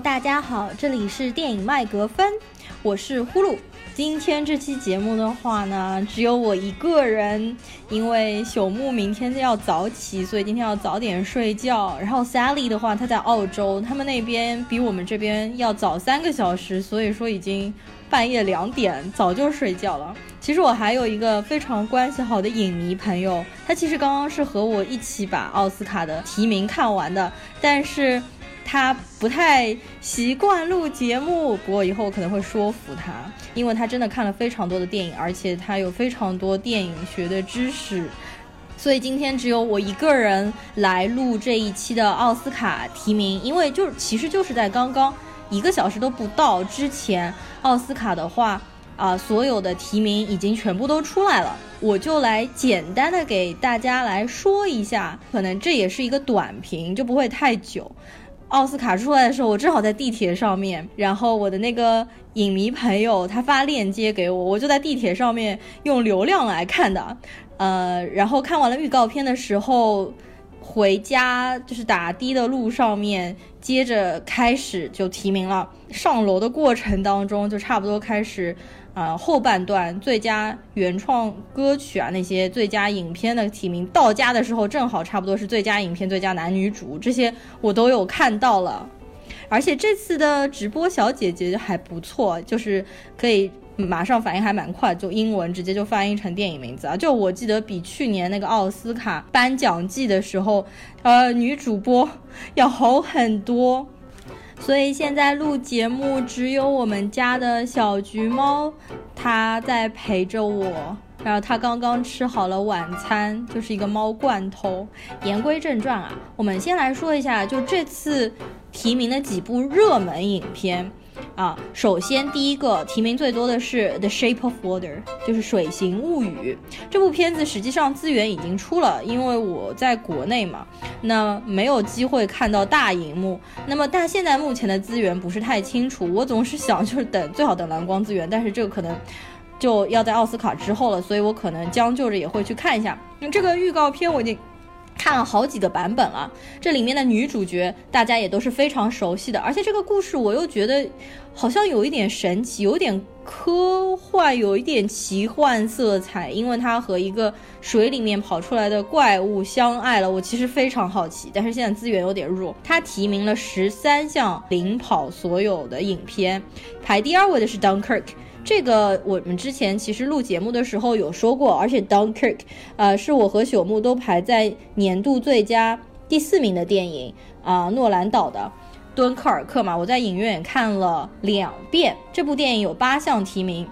大家好，这里是电影麦格芬，我是呼噜。今天这期节目的话呢，只有我一个人，因为朽木明天要早起，所以今天要早点睡觉。然后 Sally 的话，她在澳洲，他们那边比我们这边要早三个小时，所以说已经半夜两点，早就睡觉了。其实我还有一个非常关系好的影迷朋友，他其实刚刚是和我一起把奥斯卡的提名看完的，但是。他不太习惯录节目，不过以后我可能会说服他，因为他真的看了非常多的电影，而且他有非常多电影学的知识，所以今天只有我一个人来录这一期的奥斯卡提名，因为就其实就是在刚刚一个小时都不到之前，奥斯卡的话啊，所有的提名已经全部都出来了，我就来简单的给大家来说一下，可能这也是一个短评，就不会太久。奥斯卡出来的时候，我正好在地铁上面，然后我的那个影迷朋友他发链接给我，我就在地铁上面用流量来看的，呃，然后看完了预告片的时候，回家就是打的的路上面，接着开始就提名了，上楼的过程当中就差不多开始。啊，后半段最佳原创歌曲啊，那些最佳影片的提名到家的时候，正好差不多是最佳影片、最佳男女主这些我都有看到了，而且这次的直播小姐姐还不错，就是可以马上反应还蛮快，就英文直接就翻译成电影名字啊，就我记得比去年那个奥斯卡颁奖季的时候，呃，女主播要好很多。所以现在录节目只有我们家的小橘猫，它在陪着我。然后它刚刚吃好了晚餐，就是一个猫罐头。言归正传啊，我们先来说一下，就这次提名的几部热门影片。啊，首先第一个提名最多的是《The Shape of Water》，就是《水形物语》这部片子。实际上资源已经出了，因为我在国内嘛，那没有机会看到大荧幕。那么，但现在目前的资源不是太清楚。我总是想，就是等最好等蓝光资源，但是这个可能就要在奥斯卡之后了，所以我可能将就着也会去看一下。那这个预告片我已经。看了好几个版本了，这里面的女主角大家也都是非常熟悉的，而且这个故事我又觉得好像有一点神奇，有点科幻，有一点奇幻色彩，因为它和一个水里面跑出来的怪物相爱了。我其实非常好奇，但是现在资源有点弱。它提名了十三项，领跑所有的影片，排第二位的是 Dunkirk。这个我们之前其实录节目的时候有说过，而且 Dunkirk，呃，是我和朽木都排在年度最佳第四名的电影啊，诺兰导的《敦刻尔克》嘛，我在影院看了两遍。这部电影有八项提名，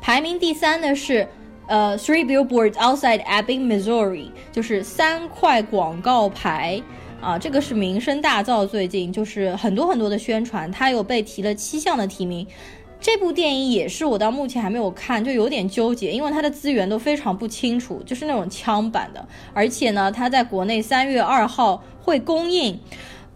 排名第三的是呃 Three Billboards Outside Ebbing, Missouri，就是三块广告牌啊，这个是名声大噪，最近就是很多很多的宣传，它有被提了七项的提名。这部电影也是我到目前还没有看，就有点纠结，因为它的资源都非常不清楚，就是那种枪版的，而且呢，它在国内三月二号会公映，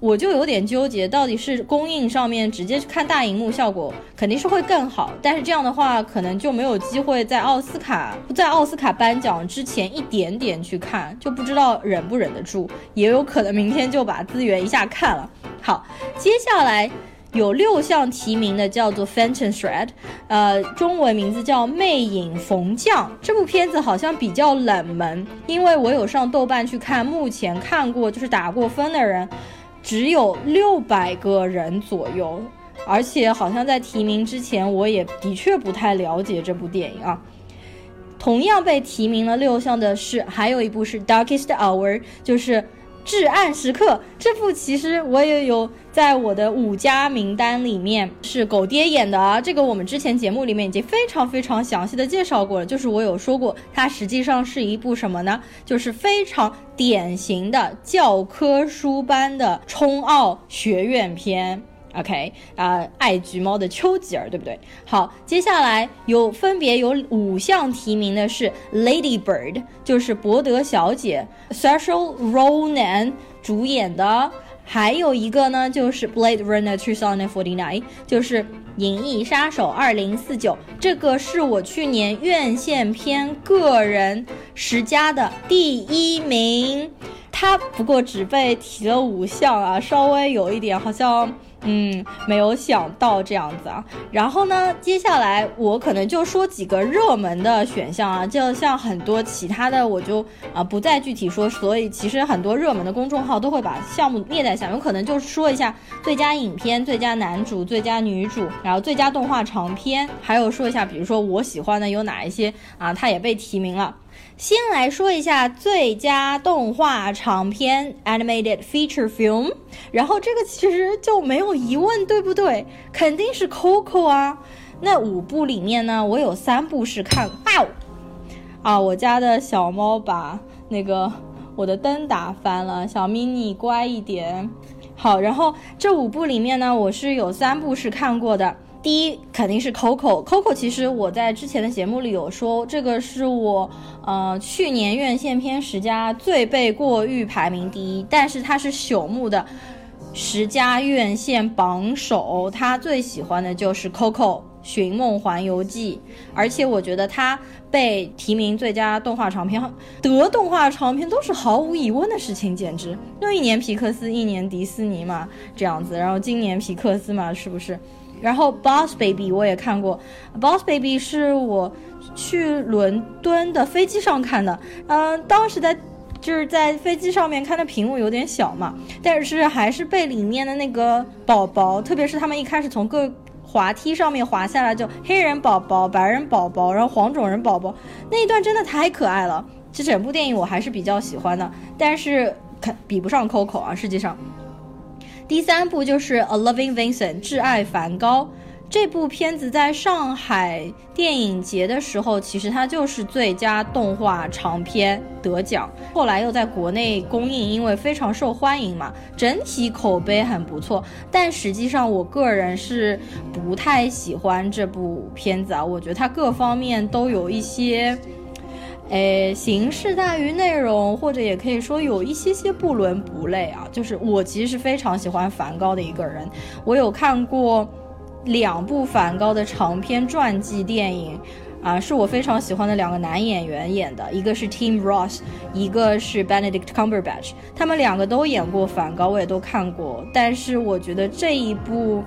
我就有点纠结，到底是公映上面直接去看大荧幕效果肯定是会更好，但是这样的话可能就没有机会在奥斯卡在奥斯卡颁奖之前一点点去看，就不知道忍不忍得住，也有可能明天就把资源一下看了。好，接下来。有六项提名的叫做《Phantom Thread》，呃，中文名字叫《魅影逢将》。这部片子好像比较冷门，因为我有上豆瓣去看，目前看过就是打过分的人只有六百个人左右，而且好像在提名之前，我也的确不太了解这部电影啊。同样被提名了六项的是，还有一部是《Darkest Hour》，就是。至暗时刻这部其实我也有在我的五家名单里面，是狗爹演的啊。这个我们之前节目里面已经非常非常详细的介绍过了，就是我有说过，它实际上是一部什么呢？就是非常典型的教科书般的冲奥学院片。OK 啊，爱橘猫的丘吉尔，对不对？好，接下来有分别有五项提名的是 Lady Bird，就是伯德小姐 s a c i a l Ronan 主演的，还有一个呢就是 Blade Runner 2049，就是银翼杀手2049，这个是我去年院线片个人十佳的第一名，它不过只被提了五项啊，稍微有一点好像。嗯，没有想到这样子啊。然后呢，接下来我可能就说几个热门的选项啊，就像很多其他的我就啊不再具体说。所以其实很多热门的公众号都会把项目列在下面，有可能就说一下最佳影片、最佳男主、最佳女主，然后最佳动画长片，还有说一下，比如说我喜欢的有哪一些啊，它也被提名了。先来说一下最佳动画长片 （animated feature film），然后这个其实就没有疑问，对不对？肯定是 Coco 啊。那五部里面呢，我有三部是看，啊，我家的小猫把那个我的灯打翻了，小咪你乖一点。好，然后这五部里面呢，我是有三部是看过的。第一肯定是 Coco，Coco 其实我在之前的节目里有说，这个是我呃去年院线片十佳最被过誉排名第一，但是它是朽木的十佳院线榜首，他最喜欢的就是 Coco《寻梦环游记》，而且我觉得他被提名最佳动画长片得动画长片都是毫无疑问的事情，简直就一年皮克斯，一年迪士尼嘛这样子，然后今年皮克斯嘛是不是？然后 Boss Baby 我也看过，Boss Baby 是我去伦敦的飞机上看的，嗯，当时在就是在飞机上面看的屏幕有点小嘛，但是还是被里面的那个宝宝，特别是他们一开始从各滑梯上面滑下来，就黑人宝宝、白人宝宝，然后黄种人宝宝那一段真的太可爱了。这整部电影我还是比较喜欢的，但是看比不上 Coco 啊，实际上。第三部就是《A Loving Vincent》挚爱梵高这部片子，在上海电影节的时候，其实它就是最佳动画长片得奖。后来又在国内公映，因为非常受欢迎嘛，整体口碑很不错。但实际上，我个人是不太喜欢这部片子啊，我觉得它各方面都有一些。诶，形式大于内容，或者也可以说有一些些不伦不类啊。就是我其实是非常喜欢梵高的一个人，我有看过两部梵高的长篇传记电影，啊，是我非常喜欢的两个男演员演的，一个是 Tim Ross，一个是 Benedict Cumberbatch，他们两个都演过梵高，我也都看过。但是我觉得这一部，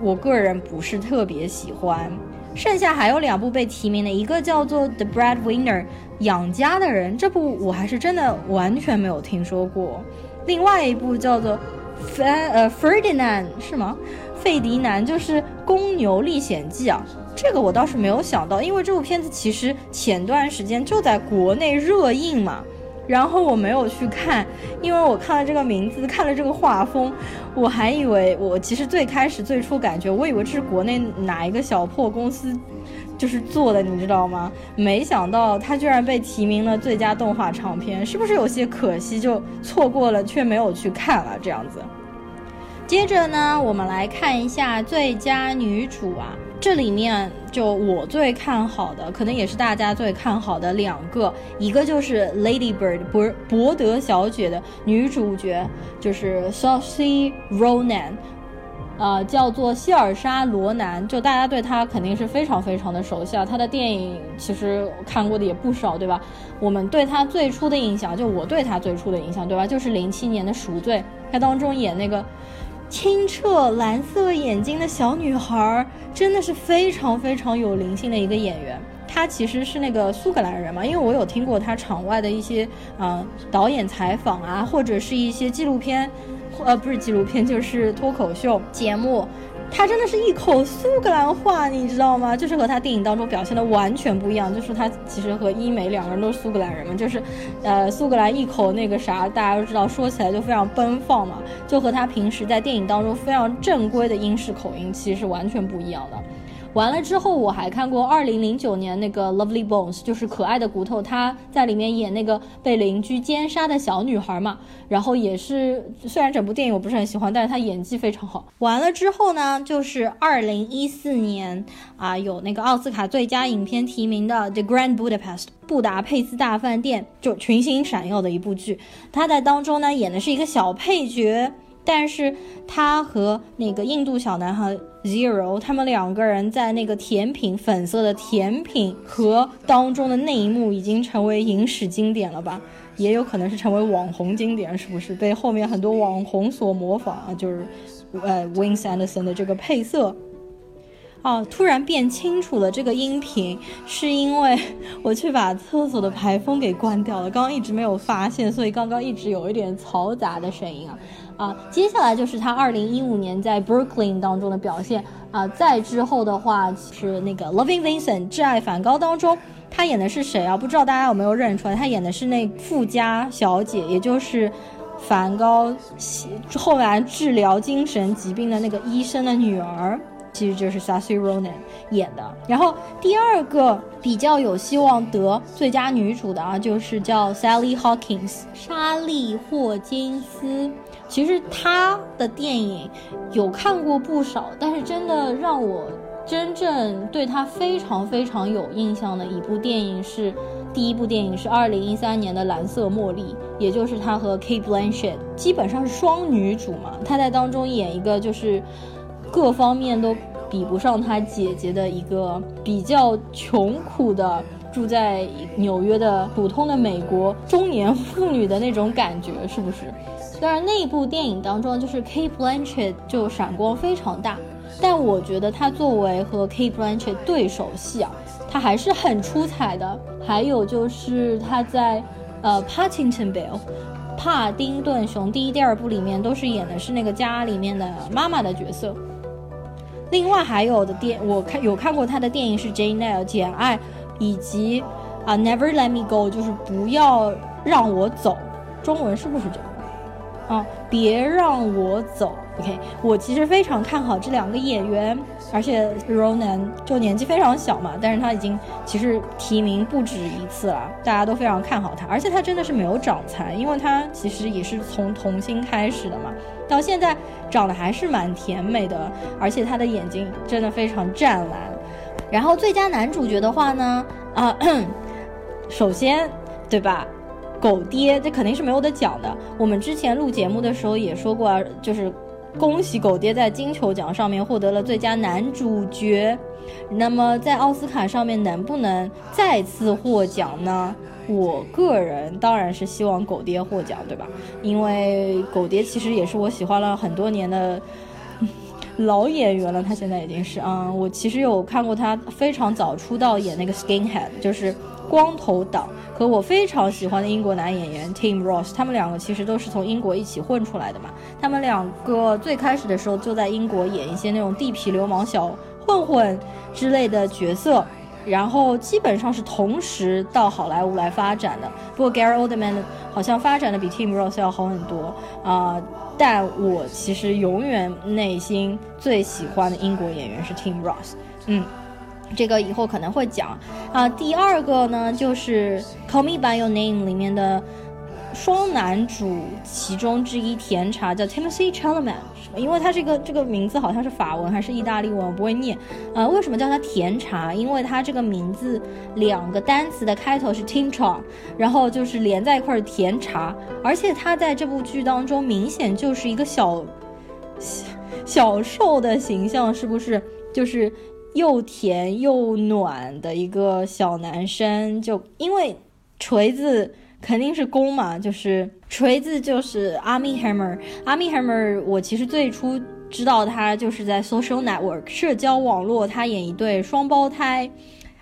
我个人不是特别喜欢。剩下还有两部被提名的，一个叫做《The Breadwinner》养家的人，这部我还是真的完全没有听说过。另外一部叫做《费呃 Ferdinand》是吗？费迪南就是《公牛历险记》啊，这个我倒是没有想到，因为这部片子其实前段时间就在国内热映嘛。然后我没有去看，因为我看了这个名字，看了这个画风，我还以为我其实最开始最初感觉，我以为这是国内哪一个小破公司，就是做的，你知道吗？没想到它居然被提名了最佳动画长片，是不是有些可惜，就错过了却没有去看了这样子？接着呢，我们来看一下最佳女主啊。这里面就我最看好的，可能也是大家最看好的两个，一个就是《Lady Bird》博博德小姐的女主角，就是 Saoirse Ronan，呃，叫做希尔莎罗南，就大家对她肯定是非常非常的熟悉啊。她的电影其实看过的也不少，对吧？我们对她最初的印象，就我对她最初的印象，对吧？就是零七年的《赎罪》，她当中演那个。清澈蓝色眼睛的小女孩，真的是非常非常有灵性的一个演员。她其实是那个苏格兰人嘛，因为我有听过她场外的一些呃导演采访啊，或者是一些纪录片，呃不是纪录片就是脱口秀节目。他真的是一口苏格兰话，你知道吗？就是和他电影当中表现的完全不一样。就是他其实和伊美两个人都是苏格兰人嘛，就是，呃，苏格兰一口那个啥，大家都知道，说起来就非常奔放嘛，就和他平时在电影当中非常正规的英式口音其实是完全不一样的。完了之后，我还看过二零零九年那个《Lovely Bones》，就是可爱的骨头，她在里面演那个被邻居奸杀的小女孩嘛。然后也是，虽然整部电影我不是很喜欢，但是她演技非常好。完了之后呢，就是二零一四年啊，有那个奥斯卡最佳影片提名的《The Grand Budapest》布达佩斯大饭店，就群星闪耀的一部剧。她在当中呢，演的是一个小配角。但是他和那个印度小男孩 Zero，他们两个人在那个甜品粉色的甜品盒当中的那一幕，已经成为影史经典了吧？也有可能是成为网红经典，是不是？被后面很多网红所模仿啊，就是呃 Wings Anderson 的这个配色。哦，突然变清楚了，这个音频是因为 我去把厕所的排风给关掉了，刚刚一直没有发现，所以刚刚一直有一点嘈杂的声音啊。啊，接下来就是他二零一五年在 Brooklyn 当中的表现啊，再之后的话是那个 Loving Vincent 挚爱梵高当中，他演的是谁啊？不知道大家有没有认出来？他演的是那富家小姐，也就是梵高后来治疗精神疾病的那个医生的女儿。其实就是 Saoirse Ronan 演的。然后第二个比较有希望得最佳女主的啊，就是叫 Sally Hawkins 莎莉霍金斯。其实她的电影有看过不少，但是真的让我真正对她非常非常有印象的一部电影是第一部电影是二零一三年的《蓝色茉莉》，也就是她和 k a t Blanchett 基本上是双女主嘛，她在当中演一个就是。各方面都比不上他姐姐的一个比较穷苦的住在纽约的普通的美国中年妇女的那种感觉，是不是？当然，那部电影当中就是 Kate Blanchett 就闪光非常大，但我觉得她作为和 Kate Blanchett 对手戏啊，她还是很出彩的。还有就是她在呃 Paddington Bear 帕丁顿熊第一、第二部里面都是演的是那个家里面的妈妈的角色。另外还有的电，我看有看过他的电影是《Jane Eyre》简爱，以及啊《Never Let Me Go》，就是不要让我走，中文是不是这个？啊，别让我走。OK，我其实非常看好这两个演员，而且 Ronan 就年纪非常小嘛，但是他已经其实提名不止一次了，大家都非常看好他，而且他真的是没有长残，因为他其实也是从童星开始的嘛，到现在长得还是蛮甜美的，而且他的眼睛真的非常湛蓝。然后最佳男主角的话呢，啊，首先，对吧？狗爹，这肯定是没有得讲的。我们之前录节目的时候也说过啊，就是恭喜狗爹在金球奖上面获得了最佳男主角。那么在奥斯卡上面能不能再次获奖呢？我个人当然是希望狗爹获奖，对吧？因为狗爹其实也是我喜欢了很多年的老演员了，他现在已经是啊，我其实有看过他非常早出道演那个 Skinhead，就是光头党。和我非常喜欢的英国男演员 Tim Ross，他们两个其实都是从英国一起混出来的嘛。他们两个最开始的时候就在英国演一些那种地痞流氓、小混混之类的角色，然后基本上是同时到好莱坞来发展的。不过 Gary Oldman 好像发展的比 Tim Ross 要好很多啊。但我其实永远内心最喜欢的英国演员是 Tim Ross，嗯。这个以后可能会讲啊。第二个呢，就是《Call Me by Your Name》里面的双男主其中之一甜茶叫 Timothy Chalamet，因为他这个这个名字好像是法文还是意大利文，我不会念。呃，为什么叫他甜茶？因为他这个名字两个单词的开头是 Tim Cha，然后就是连在一块儿甜茶。而且他在这部剧当中明显就是一个小小瘦的形象，是不是？就是。又甜又暖的一个小男生，就因为锤子肯定是攻嘛，就是锤子就是 Army Hammer，Army Hammer，我其实最初知道他就是在 Social Network 社交网络，他演一对双胞胎，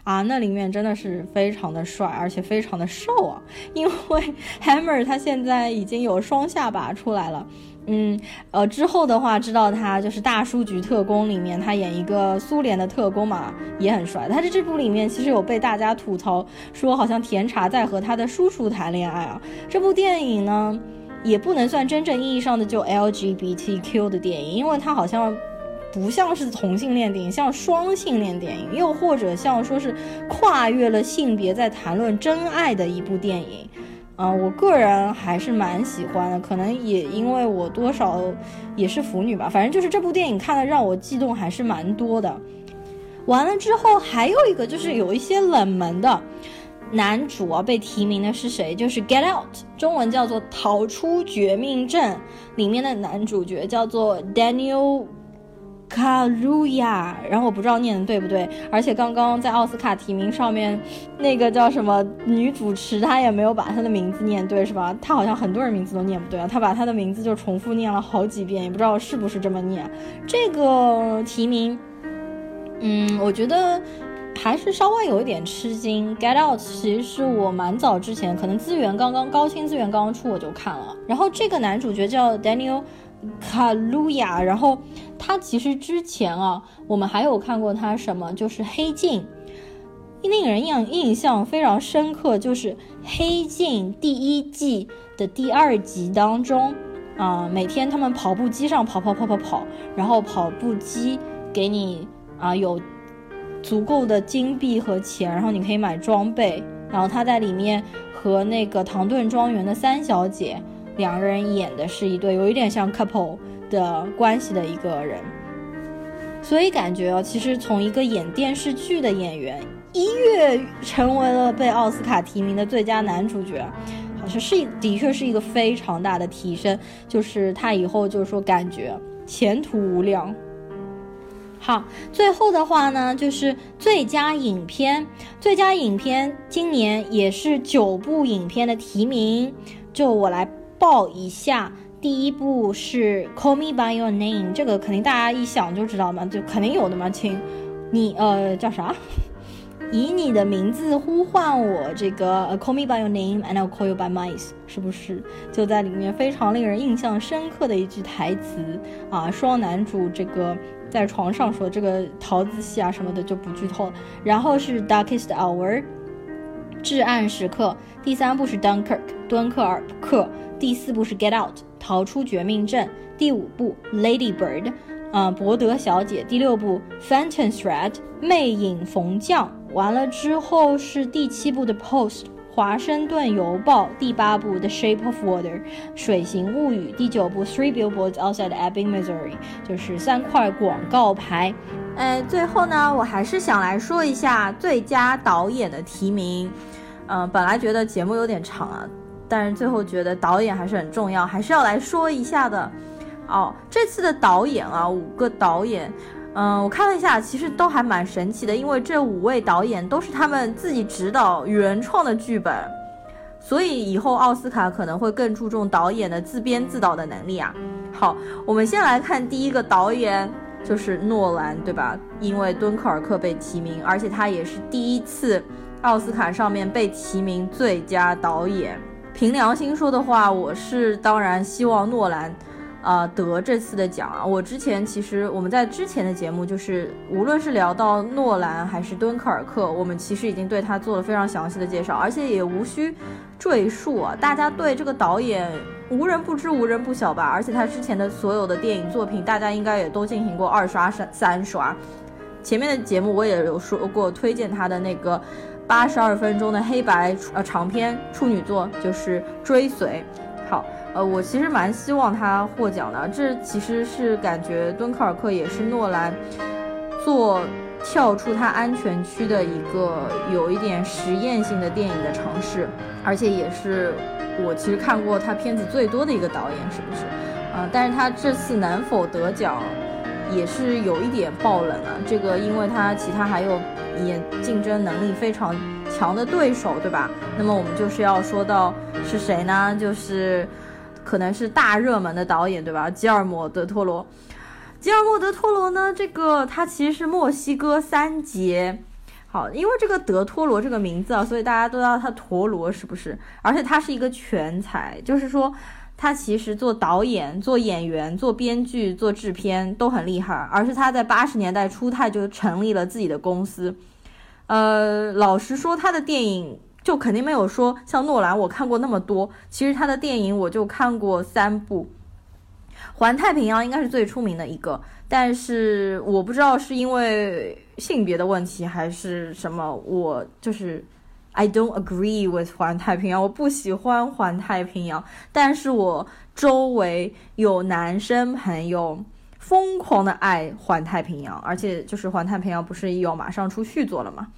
啊，那里面真的是非常的帅，而且非常的瘦啊，因为 Hammer 他现在已经有双下巴出来了。嗯，呃，之后的话知道他就是《大叔局特工》里面他演一个苏联的特工嘛，也很帅。他在这部里面其实有被大家吐槽说好像甜茶在和他的叔叔谈恋爱啊。这部电影呢，也不能算真正意义上的就 LGBTQ 的电影，因为它好像不像是同性恋电影，像双性恋电影，又或者像说是跨越了性别在谈论真爱的一部电影。嗯，我个人还是蛮喜欢的，可能也因为我多少也是腐女吧。反正就是这部电影看的让我悸动还是蛮多的。完了之后还有一个就是有一些冷门的男主啊被提名的是谁？就是《Get Out》，中文叫做《逃出绝命镇》里面的男主角叫做 Daniel 卡路亚，然后我不知道念的对不对，而且刚刚在奥斯卡提名上面，那个叫什么女主持，她也没有把她的名字念对，是吧？她好像很多人名字都念不对啊，她把她的名字就重复念了好几遍，也不知道是不是这么念。这个提名，嗯，我觉得还是稍微有一点吃惊。Get Out 其实我蛮早之前，可能资源刚刚高清资源刚刚出我就看了，然后这个男主角叫 Daniel。卡路亚，然后他其实之前啊，我们还有看过他什么，就是《黑镜》，令人印印象非常深刻，就是《黑镜》第一季的第二集当中，啊，每天他们跑步机上跑跑跑跑跑，然后跑步机给你啊有足够的金币和钱，然后你可以买装备，然后他在里面和那个唐顿庄园的三小姐。两个人演的是一对有一点像 couple 的关系的一个人，所以感觉啊，其实从一个演电视剧的演员一跃成为了被奥斯卡提名的最佳男主角，好像是的确是一个非常大的提升，就是他以后就是说感觉前途无量。好，最后的话呢，就是最佳影片，最佳影片今年也是九部影片的提名，就我来。报一下，第一部是《Call Me by Your Name》，这个肯定大家一想就知道嘛，就肯定有的嘛，亲你呃叫啥？以你的名字呼唤我，这个《Call Me by Your Name and I'll Call You by Mine》是不是就在里面非常令人印象深刻的一句台词啊？双男主这个在床上说这个桃子戏啊什么的就不剧透了。然后是《Darkest Hour》，至暗时刻。第三部是《Dunkirk》，敦刻尔克。第四部是《Get Out》，逃出绝命镇。第五部《Lady Bird》，啊，伯德小姐。第六部《Phantom Thread》，魅影逢将。完了之后是第七部的《Post》，华盛顿邮报。第八部《The Shape of Water》，水形物语。第九部《Three Billboards Outside Ebbing, Missouri》，就是三块广告牌。哎，最后呢，我还是想来说一下最佳导演的提名。嗯，本来觉得节目有点长啊。但是最后觉得导演还是很重要，还是要来说一下的。哦，这次的导演啊，五个导演，嗯，我看了一下，其实都还蛮神奇的，因为这五位导演都是他们自己指导原创的剧本，所以以后奥斯卡可能会更注重导演的自编自导的能力啊。好，我们先来看第一个导演，就是诺兰，对吧？因为敦刻尔克被提名，而且他也是第一次奥斯卡上面被提名最佳导演。凭良心说的话，我是当然希望诺兰，呃，得这次的奖啊。我之前其实我们在之前的节目，就是无论是聊到诺兰还是敦刻尔克，我们其实已经对他做了非常详细的介绍，而且也无需赘述啊。大家对这个导演无人不知，无人不晓吧？而且他之前的所有的电影作品，大家应该也都进行过二刷、三三刷。前面的节目我也有说过，推荐他的那个。八十二分钟的黑白呃长篇处女作就是《追随》。好，呃，我其实蛮希望他获奖的。这其实是感觉敦刻尔克也是诺兰做跳出他安全区的一个有一点实验性的电影的尝试，而且也是我其实看过他片子最多的一个导演，是不是？啊，但是他这次能否得奖，也是有一点爆冷啊。这个，因为他其他还有。也竞争能力非常强的对手，对吧？那么我们就是要说到是谁呢？就是可能是大热门的导演，对吧？吉尔摩·德托罗。吉尔摩·德托罗呢？这个他其实是墨西哥三杰。好，因为这个德托罗这个名字啊，所以大家都叫他陀螺，是不是？而且他是一个全才，就是说。他其实做导演、做演员、做编剧、做制片都很厉害，而是他在八十年代初他就成立了自己的公司。呃，老实说，他的电影就肯定没有说像诺兰我看过那么多。其实他的电影我就看过三部，《环太平洋》应该是最出名的一个，但是我不知道是因为性别的问题还是什么，我就是。I don't agree with 环太平洋，我不喜欢环太平洋，但是我周围有男生朋友疯狂的爱环太平洋，而且就是环太平洋不是要马上出续作了吗？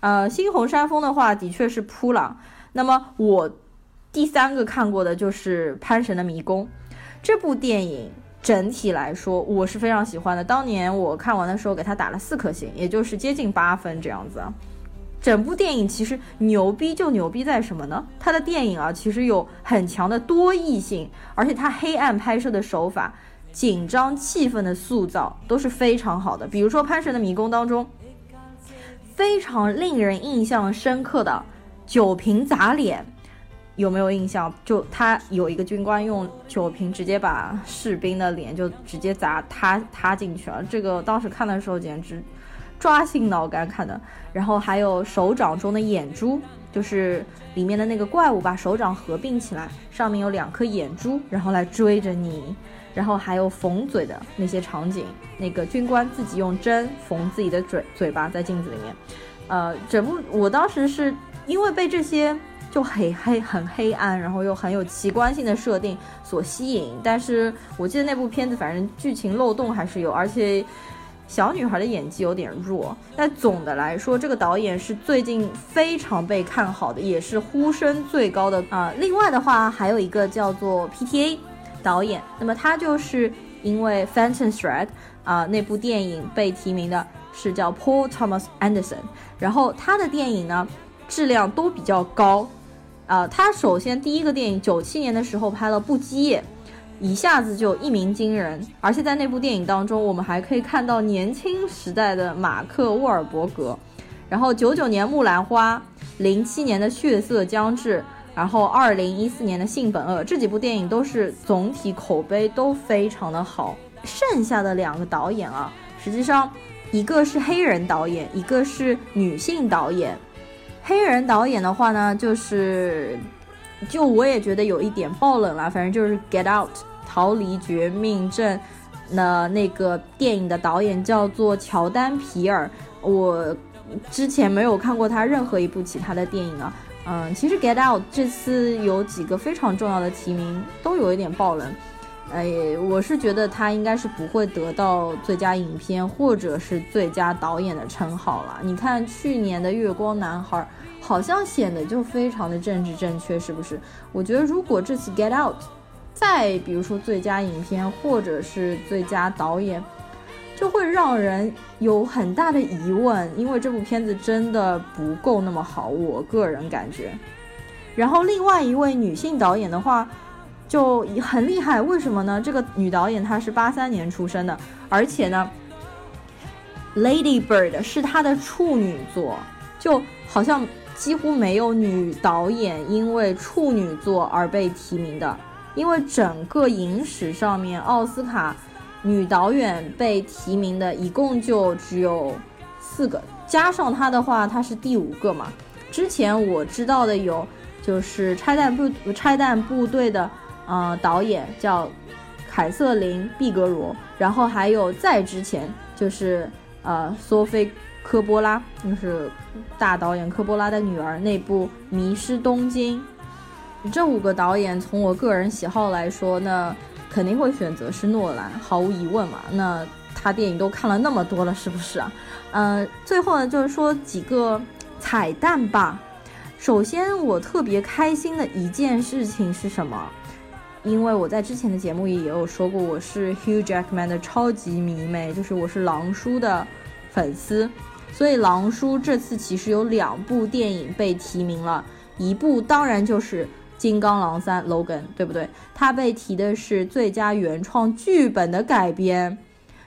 呃，猩红山峰的话的确是扑了。那么我第三个看过的就是《潘神的迷宫》这部电影，整体来说，我是非常喜欢的。当年我看完的时候，给他打了四颗星，也就是接近八分这样子。整部电影其实牛逼就牛逼在什么呢？它的电影啊，其实有很强的多异性，而且它黑暗拍摄的手法、紧张气氛的塑造都是非常好的。比如说《潘神的迷宫》当中，非常令人印象深刻的酒瓶砸脸。有没有印象？就他有一个军官用酒瓶直接把士兵的脸就直接砸塌塌进去了，这个当时看的时候简直抓心挠肝看的。然后还有手掌中的眼珠，就是里面的那个怪物把手掌合并起来，上面有两颗眼珠，然后来追着你。然后还有缝嘴的那些场景，那个军官自己用针缝自己的嘴嘴巴在镜子里面。呃，整部我当时是因为被这些。就很黑很黑暗，然后又很有奇观性的设定所吸引。但是我记得那部片子，反正剧情漏洞还是有，而且小女孩的演技有点弱。但总的来说，这个导演是最近非常被看好的，也是呼声最高的啊。另外的话，还有一个叫做 PTA 导演，那么他就是因为《Phantom Thread》啊那部电影被提名的，是叫 Paul Thomas Anderson。然后他的电影呢，质量都比较高。啊，他首先第一个电影九七年的时候拍了《不羁夜》，一下子就一鸣惊人。而且在那部电影当中，我们还可以看到年轻时代的马克沃尔伯格。然后九九年《木兰花》，零七年的《血色将至》，然后二零一四年的《性本恶》，这几部电影都是总体口碑都非常的好。剩下的两个导演啊，实际上一个是黑人导演，一个是女性导演。黑人导演的话呢，就是，就我也觉得有一点爆冷了。反正就是《Get Out》逃离绝命镇，那那个电影的导演叫做乔丹皮尔。我之前没有看过他任何一部其他的电影啊。嗯，其实《Get Out》这次有几个非常重要的提名，都有一点爆冷。哎，我是觉得他应该是不会得到最佳影片或者是最佳导演的称号了。你看去年的《月光男孩》。好像显得就非常的政治正确，是不是？我觉得如果这次《Get Out》，再比如说最佳影片或者是最佳导演，就会让人有很大的疑问，因为这部片子真的不够那么好，我个人感觉。然后另外一位女性导演的话，就很厉害，为什么呢？这个女导演她是八三年出生的，而且呢，《Lady Bird》是她的处女作，就好像。几乎没有女导演因为处女作而被提名的，因为整个影史上面奥斯卡女导演被提名的一共就只有四个，加上她的话，她是第五个嘛。之前我知道的有，就是拆弹部拆弹部队的呃导演叫凯瑟琳毕格罗，然后还有在之前就是呃索菲。科波拉就是大导演科波拉的女儿，那部《迷失东京》。这五个导演，从我个人喜好来说，那肯定会选择是诺兰，毫无疑问嘛。那他电影都看了那么多了，是不是啊？嗯，最后呢，就是说几个彩蛋吧。首先，我特别开心的一件事情是什么？因为我在之前的节目里也有说过，我是 Hugh Jackman 的超级迷妹，就是我是狼叔的粉丝。所以狼叔这次其实有两部电影被提名了，一部当然就是《金刚狼三》Logan，对不对？他被提的是最佳原创剧本的改编，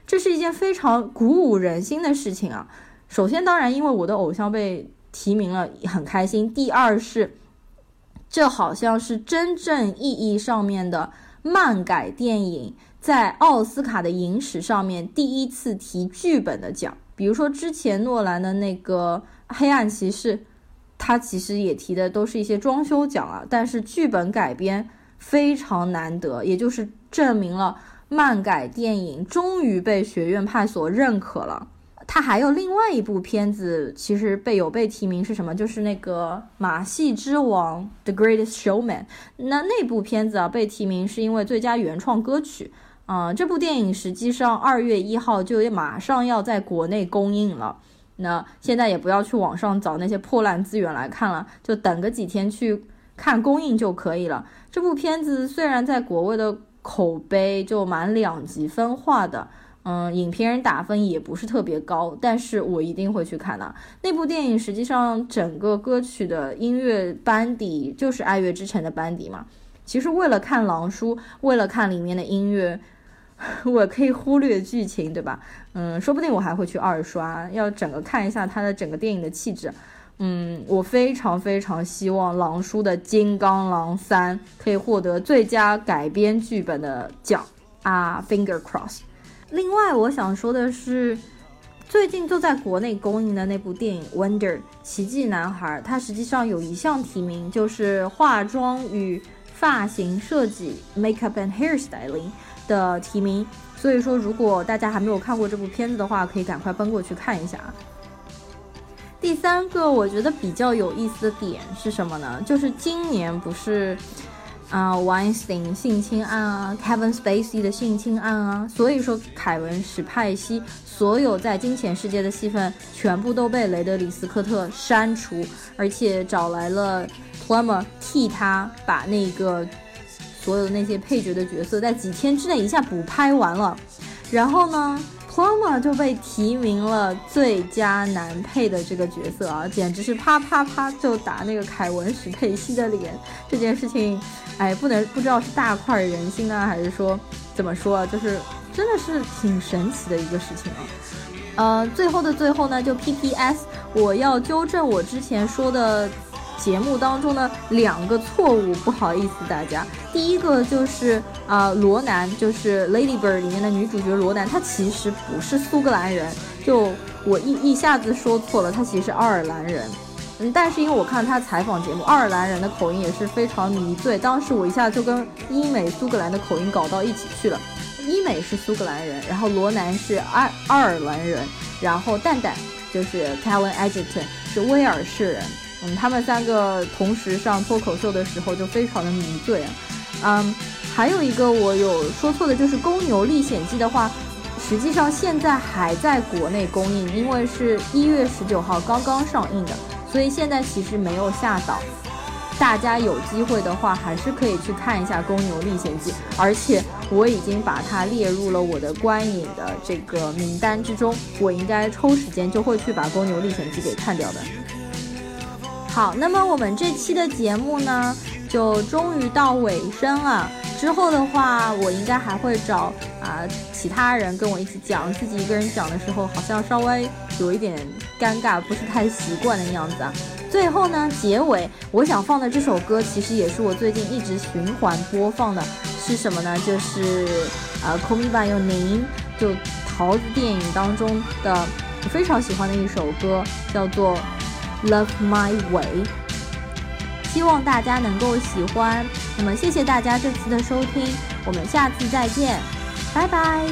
这是一件非常鼓舞人心的事情啊。首先，当然因为我的偶像被提名了，很开心。第二是，这好像是真正意义上面的漫改电影在奥斯卡的影史上面第一次提剧本的奖。比如说之前诺兰的那个《黑暗骑士》，他其实也提的都是一些装修奖啊，但是剧本改编非常难得，也就是证明了漫改电影终于被学院派所认可了。他还有另外一部片子，其实被有被提名是什么？就是那个《马戏之王》The Greatest Showman。那那部片子啊被提名是因为最佳原创歌曲。啊，这部电影实际上二月一号就马上要在国内公映了。那现在也不要去网上找那些破烂资源来看了，就等个几天去看公映就可以了。这部片子虽然在国外的口碑就蛮两极分化的。嗯，影评人打分也不是特别高，但是我一定会去看的。那部电影实际上整个歌曲的音乐班底就是《爱乐之城》的班底嘛。其实为了看狼叔，为了看里面的音乐，我可以忽略剧情，对吧？嗯，说不定我还会去二刷，要整个看一下它的整个电影的气质。嗯，我非常非常希望狼叔的《金刚狼三》可以获得最佳改编剧本的奖啊，Finger Cross。另外，我想说的是，最近就在国内公映的那部电影《Wonder 奇迹男孩》，它实际上有一项提名，就是化妆与发型设计 （Makeup and Hairstyling） 的提名。所以说，如果大家还没有看过这部片子的话，可以赶快奔过去看一下啊。第三个，我觉得比较有意思的点是什么呢？就是今年不是。啊，Weinstein 性侵案啊，Kevin Spacey 的性侵案啊，所以说凯文史派西所有在金钱世界的戏份全部都被雷德里斯科特删除，而且找来了 Plummer 替他把那个所有的那些配角的角色在几天之内一下补拍完了，然后呢？Plummer 就被提名了最佳男配的这个角色啊，简直是啪啪啪就打那个凯文史佩西的脸。这件事情，哎，不能不知道是大快人心呢，还是说怎么说啊？就是真的是挺神奇的一个事情啊。呃，最后的最后呢，就 P.P.S，我要纠正我之前说的。节目当中呢，两个错误，不好意思大家。第一个就是啊，罗南就是《Lady Bird》里面的女主角罗南，她其实不是苏格兰人，就我一一下子说错了，她其实是爱尔兰人。嗯，但是因为我看她采访节目，爱尔兰人的口音也是非常迷醉，当时我一下就跟英美苏格兰的口音搞到一起去了。伊美是苏格兰人，然后罗南是爱爱尔兰人，然后蛋蛋就是 Talen Egerton 是威尔士人。嗯，他们三个同时上脱口秀的时候就非常的迷醉啊。嗯，还有一个我有说错的，就是《公牛历险记》的话，实际上现在还在国内公映，因为是一月十九号刚刚上映的，所以现在其实没有下档。大家有机会的话，还是可以去看一下《公牛历险记》，而且我已经把它列入了我的观影的这个名单之中，我应该抽时间就会去把《公牛历险记》给看掉的。好，那么我们这期的节目呢，就终于到尾声了。之后的话，我应该还会找啊其他人跟我一起讲。自己一个人讲的时候，好像稍微有一点尴尬，不是太习惯的样子啊。最后呢，结尾我想放的这首歌，其实也是我最近一直循环播放的，是什么呢？就是啊，Call Me By Your Name，就桃子电影当中的我非常喜欢的一首歌，叫做。Love My Way，希望大家能够喜欢。那么，谢谢大家这次的收听，我们下次再见，拜拜。